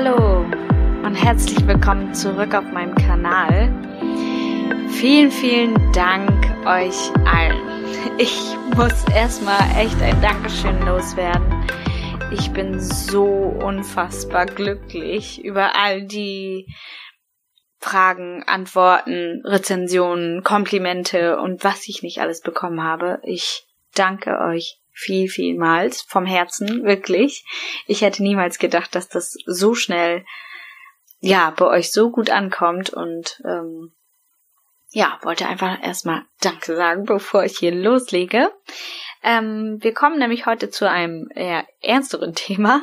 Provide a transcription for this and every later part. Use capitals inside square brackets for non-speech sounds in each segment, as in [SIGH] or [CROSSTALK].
Hallo und herzlich willkommen zurück auf meinem Kanal. Vielen, vielen Dank euch allen. Ich muss erstmal echt ein Dankeschön loswerden. Ich bin so unfassbar glücklich über all die Fragen, Antworten, Rezensionen, Komplimente und was ich nicht alles bekommen habe. Ich danke euch viel, vielmals vom Herzen, wirklich. Ich hätte niemals gedacht, dass das so schnell, ja, bei euch so gut ankommt und ähm, ja, wollte einfach erstmal Danke sagen, [LAUGHS] bevor ich hier loslege. Ähm, wir kommen nämlich heute zu einem eher ernsteren Thema.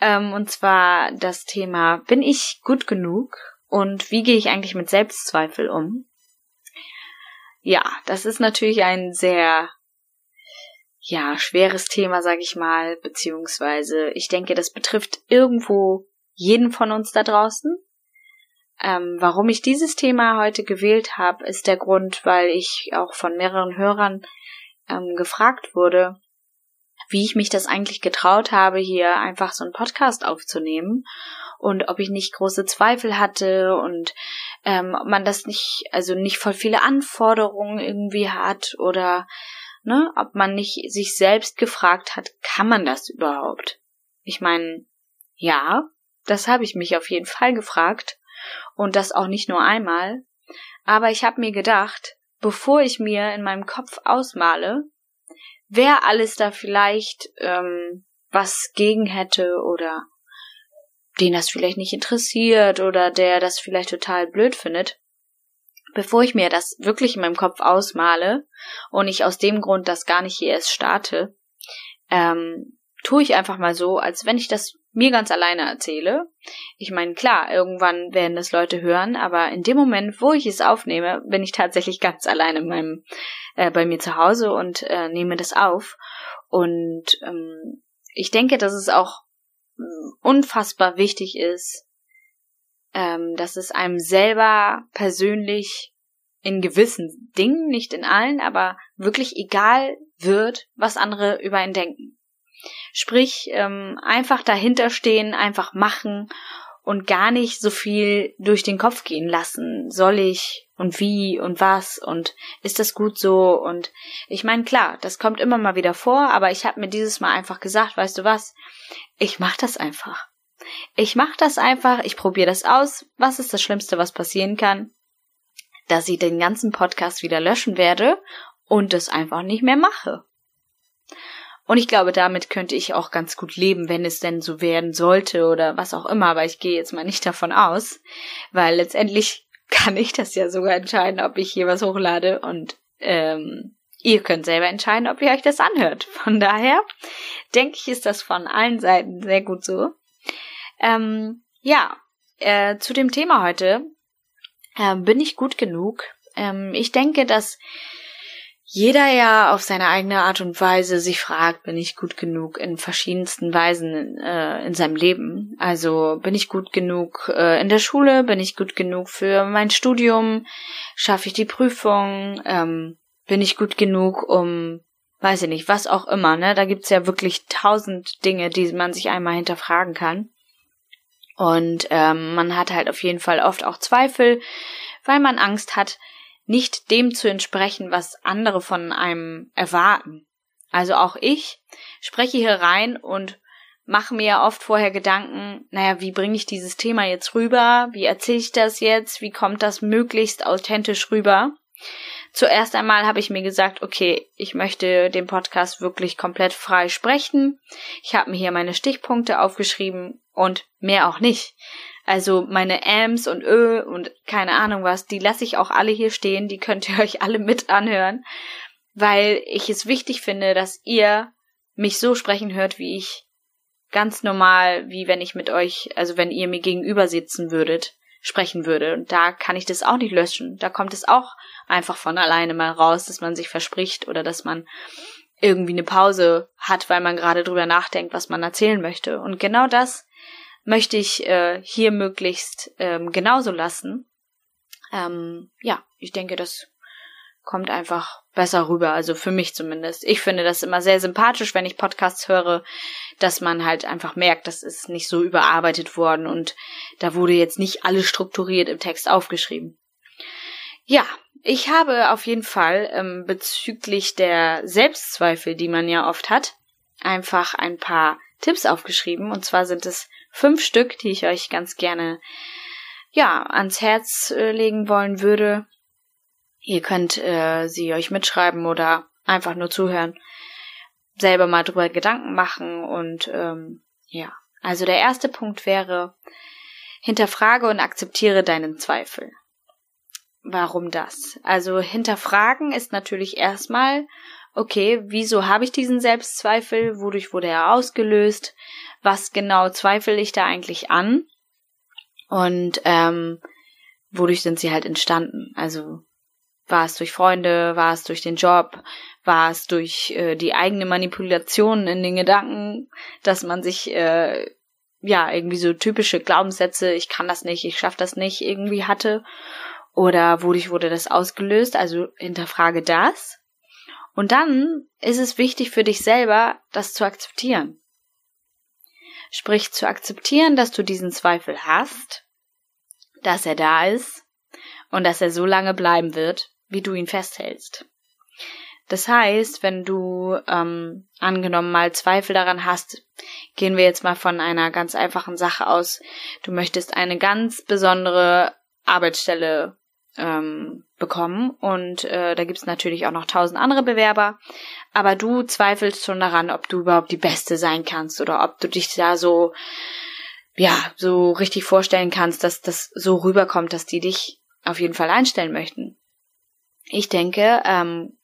Ähm, und zwar das Thema, bin ich gut genug? Und wie gehe ich eigentlich mit Selbstzweifel um? Ja, das ist natürlich ein sehr ja, schweres Thema, sag ich mal, beziehungsweise ich denke, das betrifft irgendwo jeden von uns da draußen. Ähm, warum ich dieses Thema heute gewählt habe, ist der Grund, weil ich auch von mehreren Hörern ähm, gefragt wurde, wie ich mich das eigentlich getraut habe, hier einfach so einen Podcast aufzunehmen und ob ich nicht große Zweifel hatte und ähm, ob man das nicht, also nicht voll viele Anforderungen irgendwie hat oder ne, ob man nicht sich selbst gefragt hat, kann man das überhaupt? Ich meine, ja, das habe ich mich auf jeden Fall gefragt und das auch nicht nur einmal, aber ich habe mir gedacht, bevor ich mir in meinem Kopf ausmale, wer alles da vielleicht ähm, was gegen hätte oder den das vielleicht nicht interessiert oder der das vielleicht total blöd findet, bevor ich mir das wirklich in meinem Kopf ausmale und ich aus dem Grund das gar nicht hier erst starte, ähm, tue ich einfach mal so, als wenn ich das mir ganz alleine erzähle. Ich meine, klar, irgendwann werden das Leute hören, aber in dem Moment, wo ich es aufnehme, bin ich tatsächlich ganz alleine in meinem, äh, bei mir zu Hause und äh, nehme das auf. Und ähm, ich denke, dass es auch unfassbar wichtig ist, ähm, dass es einem selber persönlich in gewissen Dingen, nicht in allen, aber wirklich egal wird, was andere über ihn denken. Sprich, ähm, einfach dahinter stehen, einfach machen und gar nicht so viel durch den Kopf gehen lassen. Soll ich und wie und was und ist das gut so? Und ich meine, klar, das kommt immer mal wieder vor, aber ich habe mir dieses Mal einfach gesagt, weißt du was, ich mach das einfach. Ich mach das einfach, ich probiere das aus. Was ist das Schlimmste, was passieren kann? Dass ich den ganzen Podcast wieder löschen werde und es einfach nicht mehr mache. Und ich glaube, damit könnte ich auch ganz gut leben, wenn es denn so werden sollte oder was auch immer, aber ich gehe jetzt mal nicht davon aus, weil letztendlich [LAUGHS] kann ich das ja sogar entscheiden, ob ich hier was hochlade und ähm, ihr könnt selber entscheiden, ob ihr euch das anhört. Von daher denke ich, ist das von allen Seiten sehr gut so. Ähm, ja, äh, zu dem Thema heute äh, bin ich gut genug. Ähm, ich denke, dass jeder ja auf seine eigene Art und Weise sich fragt, bin ich gut genug in verschiedensten Weisen äh, in seinem Leben. Also bin ich gut genug äh, in der Schule, bin ich gut genug für mein Studium, schaffe ich die Prüfung, ähm, bin ich gut genug, um weiß ich nicht, was auch immer, ne? Da gibt's ja wirklich tausend Dinge, die man sich einmal hinterfragen kann. Und ähm, man hat halt auf jeden Fall oft auch Zweifel, weil man Angst hat, nicht dem zu entsprechen, was andere von einem erwarten. Also auch ich spreche hier rein und mache mir oft vorher Gedanken, naja, wie bringe ich dieses Thema jetzt rüber? Wie erzähle ich das jetzt? Wie kommt das möglichst authentisch rüber? Zuerst einmal habe ich mir gesagt, okay, ich möchte den Podcast wirklich komplett frei sprechen. Ich habe mir hier meine Stichpunkte aufgeschrieben und mehr auch nicht. Also meine Ams und Ö und keine Ahnung was, die lasse ich auch alle hier stehen, die könnt ihr [LAUGHS] euch alle mit anhören, weil ich es wichtig finde, dass ihr mich so sprechen hört, wie ich ganz normal, wie wenn ich mit euch, also wenn ihr mir gegenüber sitzen würdet, sprechen würde. Und da kann ich das auch nicht löschen. Da kommt es auch einfach von alleine mal raus, dass man sich verspricht oder dass man irgendwie eine Pause hat, weil man gerade drüber nachdenkt, was man erzählen möchte. Und genau das möchte ich äh, hier möglichst ähm, genauso lassen. Ähm, ja, ich denke, das kommt einfach besser rüber, also für mich zumindest. Ich finde das immer sehr sympathisch, wenn ich Podcasts höre, dass man halt einfach merkt, das ist nicht so überarbeitet worden und da wurde jetzt nicht alles strukturiert im Text aufgeschrieben. Ja, ich habe auf jeden Fall ähm, bezüglich der Selbstzweifel, die man ja oft hat, einfach ein paar Tipps aufgeschrieben. Und zwar sind es fünf Stück, die ich euch ganz gerne ja ans Herz äh, legen wollen würde. Ihr könnt äh, sie euch mitschreiben oder einfach nur zuhören, selber mal drüber Gedanken machen und ähm, ja. Also der erste Punkt wäre, hinterfrage und akzeptiere deinen Zweifel. Warum das? Also hinterfragen ist natürlich erstmal, okay, wieso habe ich diesen Selbstzweifel? Wodurch wurde er ausgelöst? Was genau zweifle ich da eigentlich an? Und ähm, wodurch sind sie halt entstanden? Also war es durch Freunde, war es durch den Job, war es durch äh, die eigene Manipulation in den Gedanken, dass man sich äh, ja irgendwie so typische Glaubenssätze, ich kann das nicht, ich schaff das nicht, irgendwie hatte oder wodurch wurde das ausgelöst? Also hinterfrage das. Und dann ist es wichtig für dich selber, das zu akzeptieren. Sprich, zu akzeptieren, dass du diesen Zweifel hast, dass er da ist und dass er so lange bleiben wird, wie du ihn festhältst. Das heißt, wenn du ähm, angenommen mal Zweifel daran hast, gehen wir jetzt mal von einer ganz einfachen Sache aus. Du möchtest eine ganz besondere Arbeitsstelle ähm, bekommen. Und äh, da gibt's natürlich auch noch tausend andere Bewerber. Aber du zweifelst schon daran, ob du überhaupt die Beste sein kannst oder ob du dich da so, ja, so richtig vorstellen kannst, dass das so rüberkommt, dass die dich auf jeden Fall einstellen möchten. Ich denke, ähm,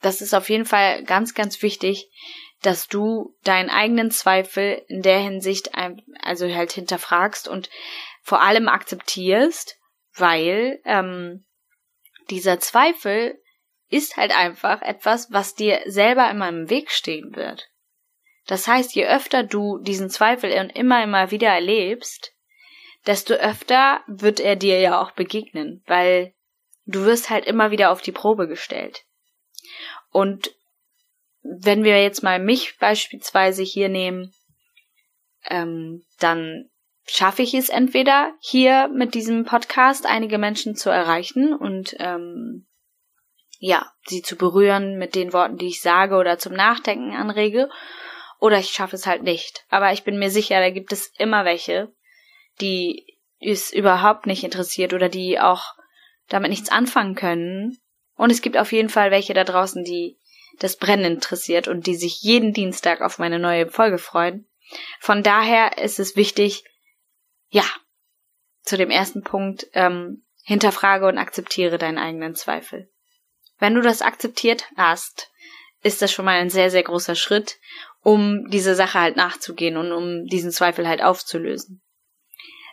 das ist auf jeden Fall ganz, ganz wichtig, dass du deinen eigenen Zweifel in der Hinsicht also halt hinterfragst und vor allem akzeptierst, weil ähm, dieser Zweifel ist halt einfach etwas, was dir selber immer im Weg stehen wird. Das heißt, je öfter du diesen Zweifel immer, immer wieder erlebst, desto öfter wird er dir ja auch begegnen, weil du wirst halt immer wieder auf die Probe gestellt. Und wenn wir jetzt mal mich beispielsweise hier nehmen, ähm, dann schaffe ich es entweder hier mit diesem Podcast einige Menschen zu erreichen und ähm, ja, sie zu berühren mit den Worten, die ich sage oder zum Nachdenken anrege, oder ich schaffe es halt nicht. Aber ich bin mir sicher, da gibt es immer welche, die es überhaupt nicht interessiert oder die auch damit nichts anfangen können. Und es gibt auf jeden Fall welche da draußen, die das Brennen interessiert und die sich jeden Dienstag auf meine neue Folge freuen. Von daher ist es wichtig, ja, zu dem ersten Punkt, ähm, hinterfrage und akzeptiere deinen eigenen Zweifel. Wenn du das akzeptiert hast, ist das schon mal ein sehr, sehr großer Schritt, um diese Sache halt nachzugehen und um diesen Zweifel halt aufzulösen.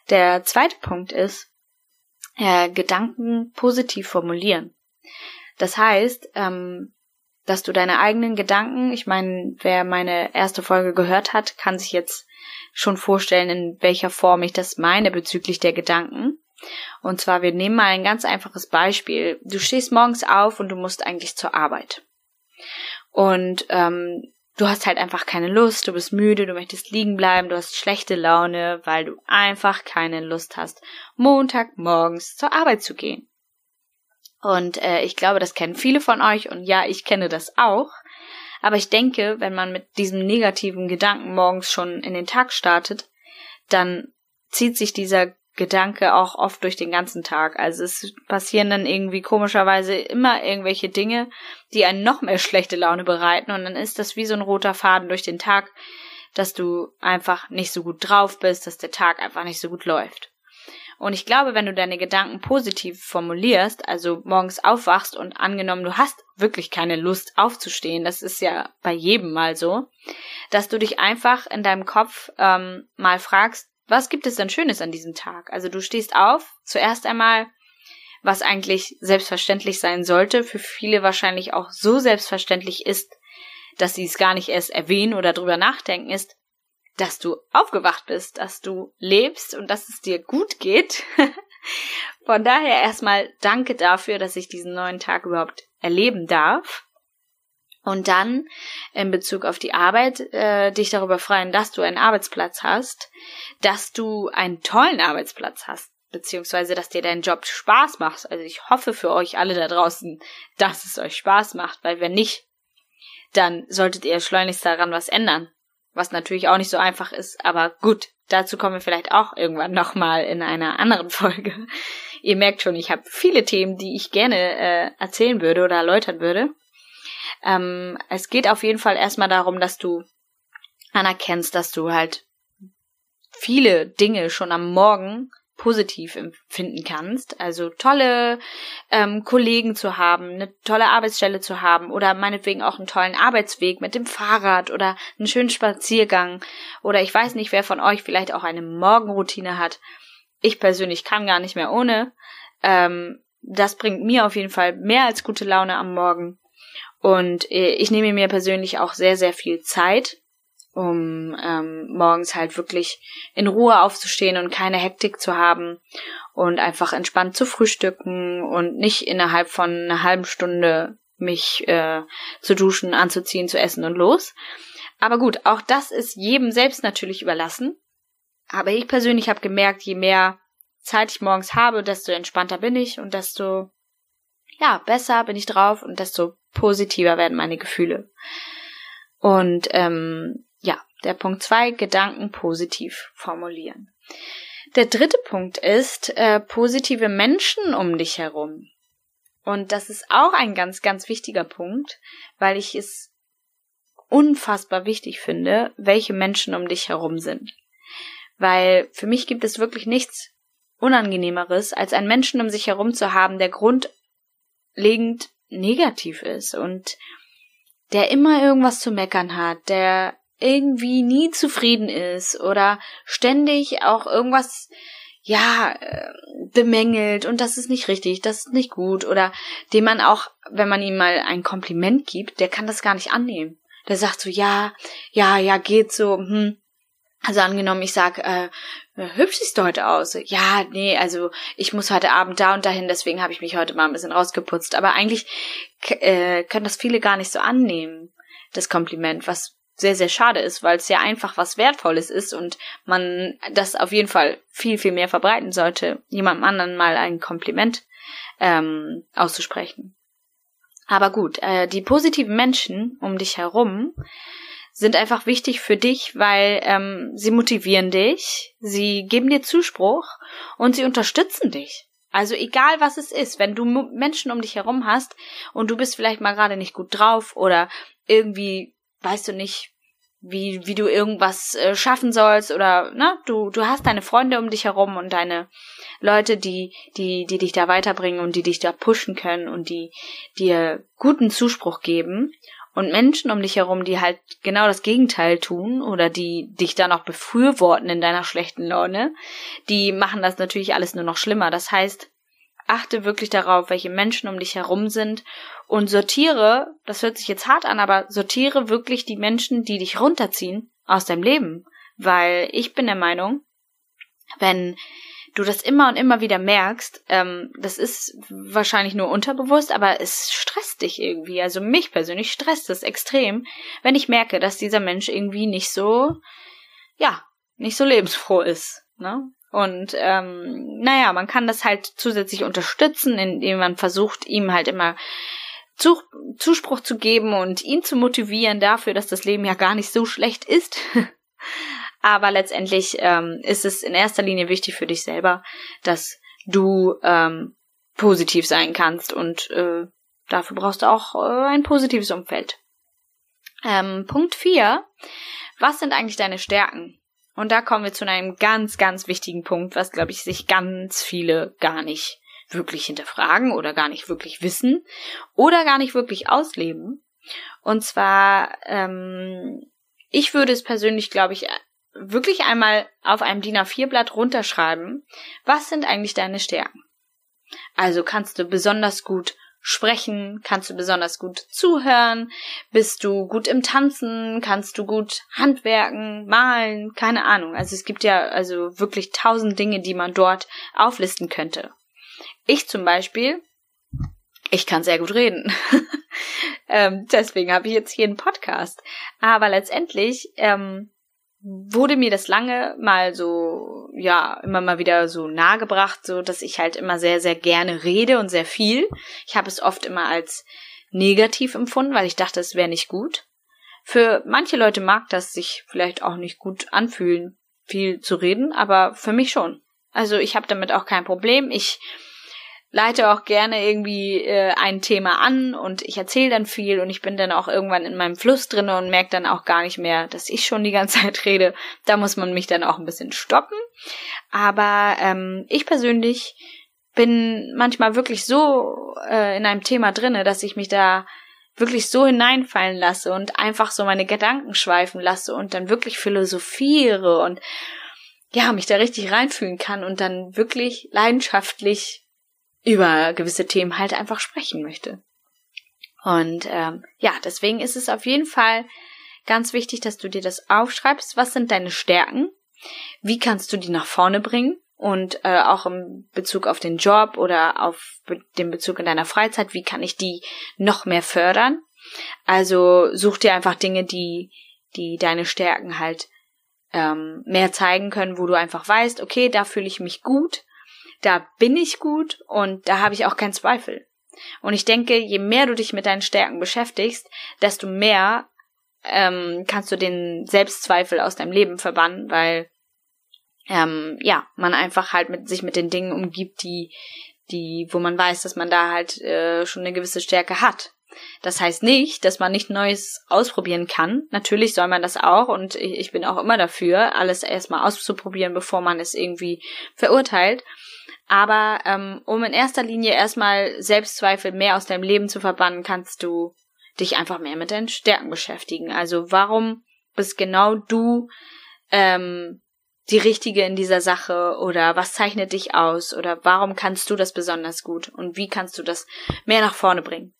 Der zweite Punkt ist, äh, Gedanken positiv formulieren. Das heißt, ähm, dass du deine eigenen Gedanken, ich meine, wer meine erste Folge gehört hat, kann sich jetzt schon vorstellen, in welcher Form ich das meine bezüglich der Gedanken. Und zwar, wir nehmen mal ein ganz einfaches Beispiel. Du stehst morgens auf und du musst eigentlich zur Arbeit. Und ähm, du hast halt einfach keine Lust, du bist müde, du möchtest liegen bleiben, du hast schlechte Laune, weil du einfach keine Lust hast, Montagmorgens zur Arbeit zu gehen. Und äh, ich glaube, das kennen viele von euch und ja, ich kenne das auch. Aber ich denke, wenn man mit diesem negativen Gedanken morgens schon in den Tag startet, dann zieht sich dieser Gedanke auch oft durch den ganzen Tag. Also es passieren dann irgendwie komischerweise immer irgendwelche Dinge, die einen noch mehr schlechte Laune bereiten und dann ist das wie so ein roter Faden durch den Tag, dass du einfach nicht so gut drauf bist, dass der Tag einfach nicht so gut läuft. Und ich glaube, wenn du deine Gedanken positiv formulierst, also morgens aufwachst und angenommen, du hast wirklich keine Lust aufzustehen, das ist ja bei jedem mal so, dass du dich einfach in deinem Kopf ähm, mal fragst, was gibt es denn Schönes an diesem Tag? Also du stehst auf, zuerst einmal, was eigentlich selbstverständlich sein sollte, für viele wahrscheinlich auch so selbstverständlich ist, dass sie es gar nicht erst erwähnen oder drüber nachdenken, ist, dass du aufgewacht bist, dass du lebst und dass es dir gut geht. [LAUGHS] Von daher erstmal danke dafür, dass ich diesen neuen Tag überhaupt erleben darf. Und dann in Bezug auf die Arbeit äh, dich darüber freuen, dass du einen Arbeitsplatz hast, dass du einen tollen Arbeitsplatz hast, beziehungsweise dass dir dein Job Spaß macht. Also ich hoffe für euch alle da draußen, dass es euch Spaß macht, weil wenn nicht, dann solltet ihr schleunigst daran was ändern. Was natürlich auch nicht so einfach ist, aber gut, dazu kommen wir vielleicht auch irgendwann nochmal in einer anderen [LAUGHS] Folge. Ihr merkt schon, ich habe viele Themen, die ich gerne äh, erzählen würde oder erläutern würde. Ähm, es geht auf jeden Fall erstmal darum, dass du anerkennst, dass du halt viele Dinge schon am Morgen positiv empfinden kannst. Also tolle ähm, Kollegen zu haben, eine tolle Arbeitsstelle zu haben oder meinetwegen auch einen tollen Arbeitsweg mit dem Fahrrad oder einen schönen Spaziergang oder ich weiß nicht, wer von euch vielleicht auch eine Morgenroutine hat. Ich persönlich kann gar nicht mehr ohne. Ähm, das bringt mir auf jeden Fall mehr als gute Laune am Morgen. Und äh, ich nehme mir persönlich auch sehr, sehr viel Zeit um ähm, morgens halt wirklich in Ruhe aufzustehen und keine Hektik zu haben und einfach entspannt zu frühstücken und nicht innerhalb von einer halben Stunde mich äh, zu duschen, anzuziehen, zu essen und los. Aber gut, auch das ist jedem selbst natürlich überlassen. Aber ich persönlich habe gemerkt, je mehr Zeit ich morgens habe, desto entspannter bin ich und desto ja besser bin ich drauf und desto positiver werden meine Gefühle. Und ähm, ja, der Punkt zwei, Gedanken positiv formulieren. Der dritte Punkt ist äh, positive Menschen um dich herum. Und das ist auch ein ganz, ganz wichtiger Punkt, weil ich es unfassbar wichtig finde, welche Menschen um dich herum sind. Weil für mich gibt es wirklich nichts Unangenehmeres, als einen Menschen um sich herum zu haben, der grundlegend negativ ist und der immer irgendwas zu meckern hat, der irgendwie nie zufrieden ist oder ständig auch irgendwas ja äh, bemängelt und das ist nicht richtig, das ist nicht gut oder dem man auch, wenn man ihm mal ein Kompliment gibt, der kann das gar nicht annehmen. Der sagt so ja, ja, ja, geht so, hm. Also angenommen, ich sag, äh, hübsch siehst du heute aus. Ja, nee, also ich muss heute Abend da und dahin, deswegen habe ich mich heute mal ein bisschen rausgeputzt. Aber eigentlich äh, können das viele gar nicht so annehmen, das Kompliment, was sehr, sehr schade ist, weil es ja einfach was Wertvolles ist und man das auf jeden Fall viel, viel mehr verbreiten sollte, jemandem anderen mal ein Kompliment ähm, auszusprechen. Aber gut, äh, die positiven Menschen um dich herum sind einfach wichtig für dich, weil ähm, sie motivieren dich, sie geben dir Zuspruch und sie unterstützen dich. Also egal was es ist, wenn du Menschen um dich herum hast und du bist vielleicht mal gerade nicht gut drauf oder irgendwie weißt du nicht, wie, wie du irgendwas äh, schaffen sollst oder, ne, du, du hast deine Freunde um dich herum und deine Leute, die, die, die dich da weiterbringen und die dich da pushen können und die dir guten Zuspruch geben und Menschen um dich herum, die halt genau das Gegenteil tun oder die dich da noch befürworten in deiner schlechten Laune, die machen das natürlich alles nur noch schlimmer. Das heißt, achte wirklich darauf, welche Menschen um dich herum sind und sortiere, das hört sich jetzt hart an, aber sortiere wirklich die Menschen, die dich runterziehen aus deinem Leben. Weil ich bin der Meinung, wenn du das immer und immer wieder merkst, ähm, das ist wahrscheinlich nur unterbewusst, aber es stresst dich irgendwie. Also mich persönlich stresst es extrem, wenn ich merke, dass dieser Mensch irgendwie nicht so, ja, nicht so lebensfroh ist. Ne? Und ähm, naja, man kann das halt zusätzlich unterstützen, indem man versucht, ihm halt immer Zuspruch zu geben und ihn zu motivieren dafür, dass das Leben ja gar nicht so schlecht ist. [LAUGHS] Aber letztendlich ähm, ist es in erster Linie wichtig für dich selber, dass du ähm, positiv sein kannst und äh, dafür brauchst du auch äh, ein positives Umfeld. Ähm, Punkt 4. Was sind eigentlich deine Stärken? Und da kommen wir zu einem ganz, ganz wichtigen Punkt, was, glaube ich, sich ganz viele gar nicht wirklich hinterfragen oder gar nicht wirklich wissen oder gar nicht wirklich ausleben. Und zwar, ähm, ich würde es persönlich, glaube ich, wirklich einmal auf einem DIN A4-Blatt runterschreiben, was sind eigentlich deine Stärken? Also kannst du besonders gut Sprechen? Kannst du besonders gut zuhören? Bist du gut im Tanzen? Kannst du gut handwerken, malen? Keine Ahnung. Also es gibt ja also wirklich tausend Dinge, die man dort auflisten könnte. Ich zum Beispiel, ich kann sehr gut reden. [LAUGHS] ähm, deswegen habe ich jetzt hier einen Podcast. Aber letztendlich ähm, wurde mir das lange mal so, ja, immer mal wieder so nahegebracht, so dass ich halt immer sehr, sehr gerne rede und sehr viel. Ich habe es oft immer als negativ empfunden, weil ich dachte, es wäre nicht gut. Für manche Leute mag das sich vielleicht auch nicht gut anfühlen, viel zu reden, aber für mich schon. Also ich habe damit auch kein Problem. Ich leite auch gerne irgendwie äh, ein Thema an und ich erzähle dann viel und ich bin dann auch irgendwann in meinem Fluss drinne und merke dann auch gar nicht mehr, dass ich schon die ganze [LAUGHS] Zeit rede. Da muss man mich dann auch ein bisschen stoppen. Aber ähm, ich persönlich bin manchmal wirklich so äh, in einem Thema drinne, dass ich mich da wirklich so hineinfallen lasse und einfach so meine Gedanken schweifen lasse und dann wirklich philosophiere und ja, mich da richtig reinfühlen kann und dann wirklich leidenschaftlich über gewisse Themen halt einfach sprechen möchte. Und ähm, ja, deswegen ist es auf jeden Fall ganz wichtig, dass du dir das aufschreibst. Was sind deine Stärken? Wie kannst du die nach vorne bringen? Und äh, auch im Bezug auf den Job oder auf den Bezug in deiner Freizeit, wie kann ich die noch mehr fördern? Also such dir einfach Dinge, die, die deine Stärken halt ähm, mehr zeigen können, wo du einfach weißt, okay, da fühle ich mich gut da bin ich gut und da habe ich auch keinen Zweifel. Und ich denke, je mehr du dich mit deinen Stärken beschäftigst, desto mehr ähm, kannst du den Selbstzweifel aus deinem Leben verbannen, weil ähm, ja man einfach halt mit sich mit den Dingen umgibt, die die wo man weiß, dass man da halt äh, schon eine gewisse Stärke hat. Das heißt nicht, dass man nicht Neues ausprobieren kann. Natürlich soll man das auch und ich bin auch immer dafür, alles erstmal auszuprobieren, bevor man es irgendwie verurteilt. Aber ähm, um in erster Linie erstmal Selbstzweifel mehr aus deinem Leben zu verbannen, kannst du dich einfach mehr mit deinen Stärken beschäftigen. Also warum bist genau du ähm, die Richtige in dieser Sache oder was zeichnet dich aus oder warum kannst du das besonders gut und wie kannst du das mehr nach vorne bringen?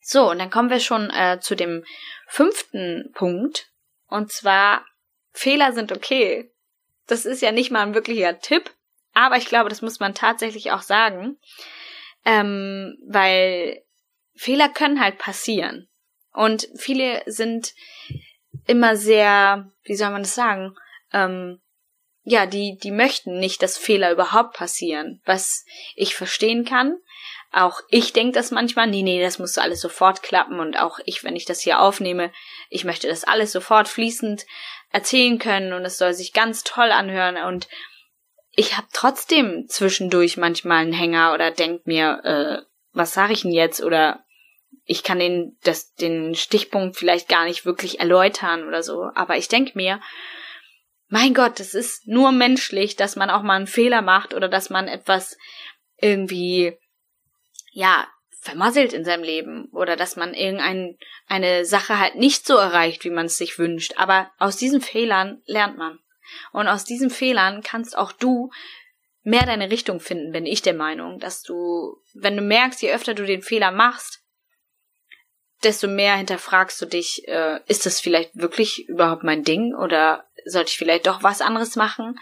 So, und dann kommen wir schon äh, zu dem fünften Punkt und zwar Fehler sind okay. Das ist ja nicht mal ein wirklicher Tipp, aber ich glaube, das muss man tatsächlich auch sagen, ähm, weil Fehler können halt passieren. Und viele sind immer sehr, wie soll man das sagen, ähm, ja, die, die möchten nicht, dass Fehler überhaupt passieren, was ich verstehen kann. Auch ich denke das manchmal, nee, nee, das muss alles sofort klappen und auch ich, wenn ich das hier aufnehme, ich möchte das alles sofort fließend erzählen können und es soll sich ganz toll anhören und ich habe trotzdem zwischendurch manchmal einen Hänger oder denk mir, äh, was sage ich denn jetzt? Oder ich kann den, das, den Stichpunkt vielleicht gar nicht wirklich erläutern oder so. Aber ich denk mir, mein Gott, es ist nur menschlich, dass man auch mal einen Fehler macht oder dass man etwas irgendwie, ja, vermasselt in seinem Leben oder dass man irgendeine eine Sache halt nicht so erreicht, wie man es sich wünscht. Aber aus diesen Fehlern lernt man. Und aus diesen Fehlern kannst auch du mehr deine Richtung finden, bin ich der Meinung, dass du, wenn du merkst, je öfter du den Fehler machst, desto mehr hinterfragst du dich, äh, ist das vielleicht wirklich überhaupt mein Ding oder sollte ich vielleicht doch was anderes machen?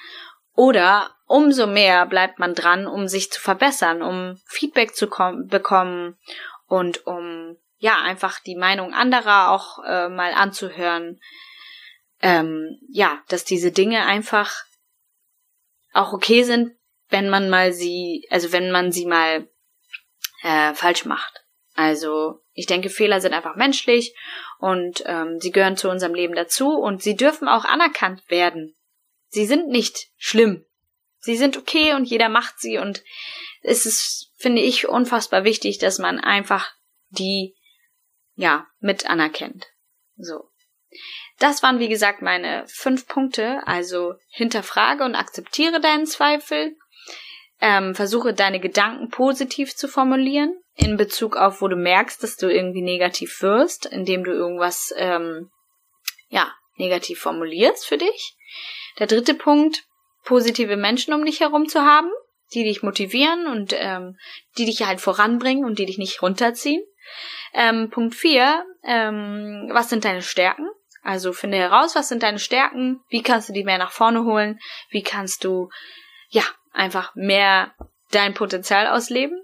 Oder umso mehr bleibt man dran, um sich zu verbessern, um Feedback zu bekommen und um ja einfach die Meinung anderer auch äh, mal anzuhören ähm, ja, dass diese Dinge einfach auch okay sind, wenn man mal sie, also wenn man sie mal äh, falsch macht. Also ich denke, Fehler sind einfach menschlich und ähm, sie gehören zu unserem Leben dazu und sie dürfen auch anerkannt werden. Sie sind nicht schlimm. Sie sind okay und jeder macht sie und es ist, finde ich, unfassbar wichtig, dass man einfach die, ja, mit anerkennt. So. Das waren, wie gesagt, meine fünf Punkte. Also hinterfrage und akzeptiere deinen Zweifel. Ähm, versuche deine Gedanken positiv zu formulieren in Bezug auf, wo du merkst, dass du irgendwie negativ wirst, indem du irgendwas ähm, ja negativ formulierst für dich. Der dritte Punkt: positive Menschen um dich herum zu haben. die dich motivieren und ähm, die dich halt voranbringen und die dich nicht runterziehen. Ähm, Punkt vier, ähm, was sind deine Stärken? Also finde heraus, was sind deine Stärken, wie kannst du die mehr nach vorne holen, wie kannst du ja einfach mehr dein Potenzial ausleben.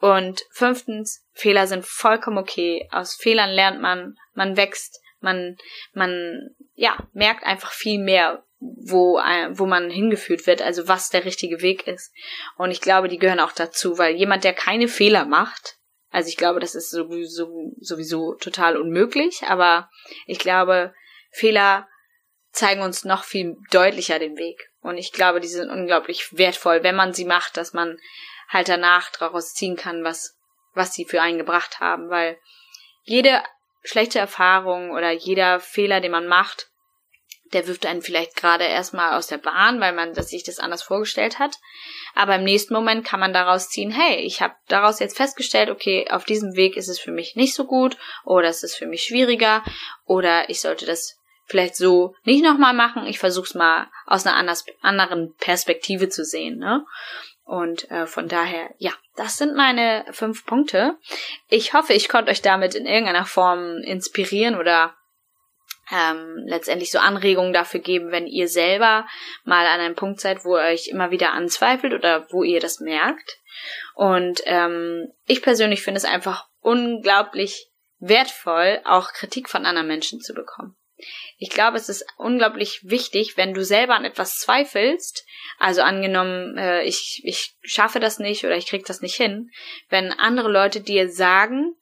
Und fünftens, Fehler sind vollkommen okay. Aus Fehlern lernt man, man wächst, man, man, ja, merkt einfach viel mehr, wo, äh, wo man hingeführt wird, also was der richtige Weg ist. Und ich glaube, die gehören auch dazu, weil jemand, der keine Fehler macht, also ich glaube, das ist sowieso, sowieso total unmöglich, aber ich glaube, Fehler zeigen uns noch viel deutlicher den Weg. Und ich glaube, die sind unglaublich wertvoll, wenn man sie macht, dass man halt danach daraus ziehen kann, was, was sie für einen gebracht haben, weil jede schlechte Erfahrung oder jeder Fehler, den man macht, der wirft einen vielleicht gerade erstmal aus der Bahn, weil man sich das anders vorgestellt hat. Aber im nächsten Moment kann man daraus ziehen, hey, ich habe daraus jetzt festgestellt, okay, auf diesem Weg ist es für mich nicht so gut oder es ist für mich schwieriger oder ich sollte das vielleicht so nicht nochmal machen. Ich versuche es mal aus einer anders, anderen Perspektive zu sehen. Ne? Und äh, von daher, ja, das sind meine fünf Punkte. Ich hoffe, ich konnte euch damit in irgendeiner Form inspirieren oder ähm, letztendlich so Anregungen dafür geben, wenn ihr selber mal an einem Punkt seid, wo ihr euch immer wieder anzweifelt oder wo ihr das merkt. Und ähm, ich persönlich finde es einfach unglaublich wertvoll, auch Kritik von anderen Menschen zu bekommen. Ich glaube, es ist unglaublich wichtig, wenn du selber an etwas zweifelst, also angenommen, äh, ich, ich schaffe das nicht oder ich krieg das nicht hin, wenn andere Leute dir sagen,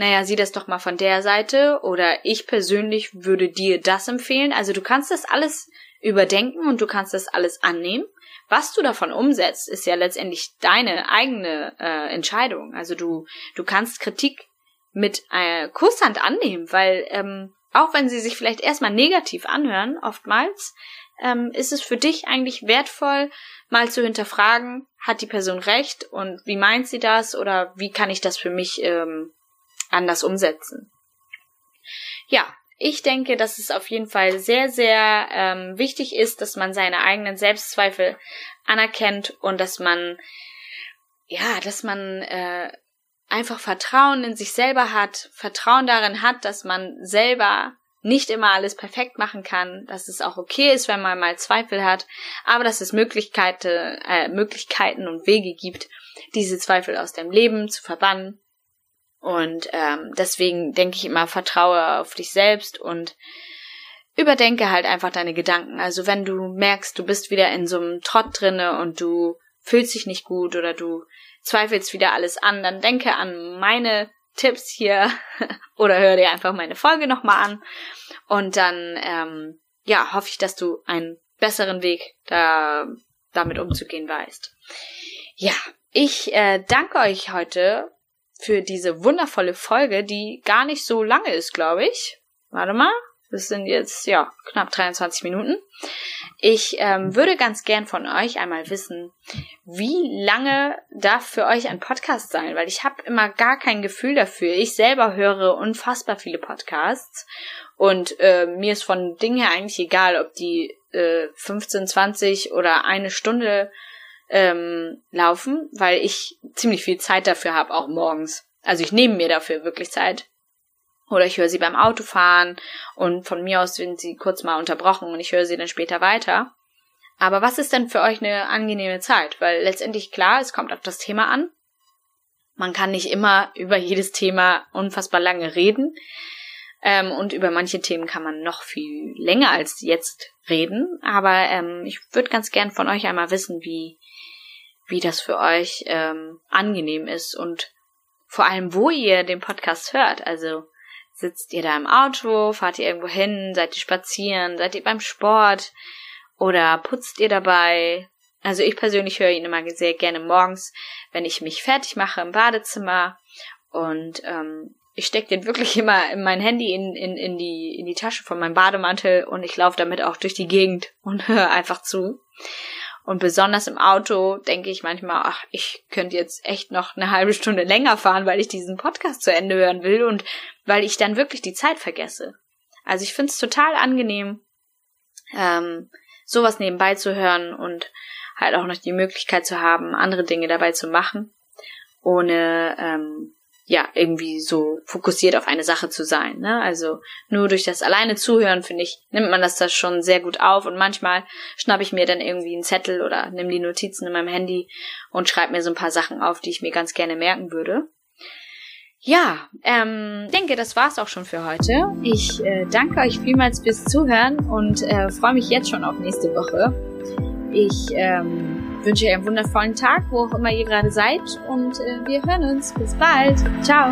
naja, sieh das doch mal von der Seite oder ich persönlich würde dir das empfehlen. Also du kannst das alles überdenken und du kannst das alles annehmen. Was du davon umsetzt, ist ja letztendlich deine eigene äh, Entscheidung. Also du, du kannst Kritik mit äh, Kusshand annehmen, weil ähm, auch wenn sie sich vielleicht erstmal negativ anhören, oftmals, ähm, ist es für dich eigentlich wertvoll, mal zu hinterfragen, hat die Person recht und wie meint sie das oder wie kann ich das für mich ähm, anders umsetzen. Ja, ich denke, dass es auf jeden Fall sehr, sehr ähm, wichtig ist, dass man seine eigenen Selbstzweifel anerkennt und dass man, ja, dass man äh, einfach Vertrauen in sich selber hat, Vertrauen darin hat, dass man selber nicht immer alles perfekt machen kann, dass es auch okay ist, wenn man mal Zweifel hat, aber dass es Möglichkeiten, äh, Möglichkeiten und Wege gibt, diese Zweifel aus dem Leben zu verbannen. Und ähm, deswegen denke ich immer, vertraue auf dich selbst und überdenke halt einfach deine Gedanken. Also wenn du merkst, du bist wieder in so einem Trott drinne und du fühlst dich nicht gut oder du zweifelst wieder alles an, dann denke an meine Tipps hier [LAUGHS] oder hör dir einfach meine Folge nochmal an und dann ähm, ja hoffe ich, dass du einen besseren Weg da damit umzugehen weißt. Ja, ich äh, danke euch heute für diese wundervolle Folge, die gar nicht so lange ist, glaube ich. Warte mal, das sind jetzt ja knapp 23 Minuten. Ich ähm, würde ganz gern von euch einmal wissen, wie lange darf für euch ein Podcast sein? Weil ich habe immer gar kein Gefühl dafür. Ich selber höre unfassbar viele Podcasts und äh, mir ist von Dingen her eigentlich egal, ob die äh, 15, 20 oder eine Stunde ähm, laufen, weil ich ziemlich viel Zeit dafür habe, auch morgens. Also ich nehme mir dafür wirklich Zeit. Oder ich höre sie beim Autofahren und von mir aus sind sie kurz mal unterbrochen und ich höre sie dann später weiter. Aber was ist denn für euch eine angenehme Zeit? Weil letztendlich klar, es kommt auf das Thema an. Man kann nicht immer über jedes Thema unfassbar lange reden. Ähm, und über manche Themen kann man noch viel länger als jetzt reden. Aber ähm, ich würde ganz gern von euch einmal wissen, wie, wie das für euch ähm, angenehm ist und vor allem, wo ihr den Podcast hört. Also Sitzt ihr da im Auto? Fahrt ihr irgendwo hin? Seid ihr spazieren? Seid ihr beim Sport? Oder putzt ihr dabei? Also ich persönlich höre ihn immer sehr gerne morgens, wenn ich mich fertig mache im Badezimmer. Und ähm, ich stecke den wirklich immer in mein Handy in, in, in, die, in die Tasche von meinem Bademantel und ich laufe damit auch durch die Gegend und [LAUGHS] höre einfach zu. Und besonders im Auto denke ich manchmal, ach, ich könnte jetzt echt noch eine halbe Stunde länger fahren, weil ich diesen Podcast zu Ende hören will und weil ich dann wirklich die Zeit vergesse. Also ich finde es total angenehm, ähm, sowas nebenbei zu hören und halt auch noch die Möglichkeit zu haben, andere Dinge dabei zu machen, ohne ähm, ja, irgendwie so fokussiert auf eine Sache zu sein. Ne? Also nur durch das alleine Zuhören, finde ich, nimmt man das da schon sehr gut auf und manchmal schnappe ich mir dann irgendwie einen Zettel oder nehme die Notizen in meinem Handy und schreibe mir so ein paar Sachen auf, die ich mir ganz gerne merken würde. Ja, ähm, denke, das war's auch schon für heute. Ich äh, danke euch vielmals fürs Zuhören und äh, freue mich jetzt schon auf nächste Woche. Ich ähm, wünsche euch einen wundervollen Tag, wo auch immer ihr gerade seid. Und äh, wir hören uns. Bis bald. Ciao.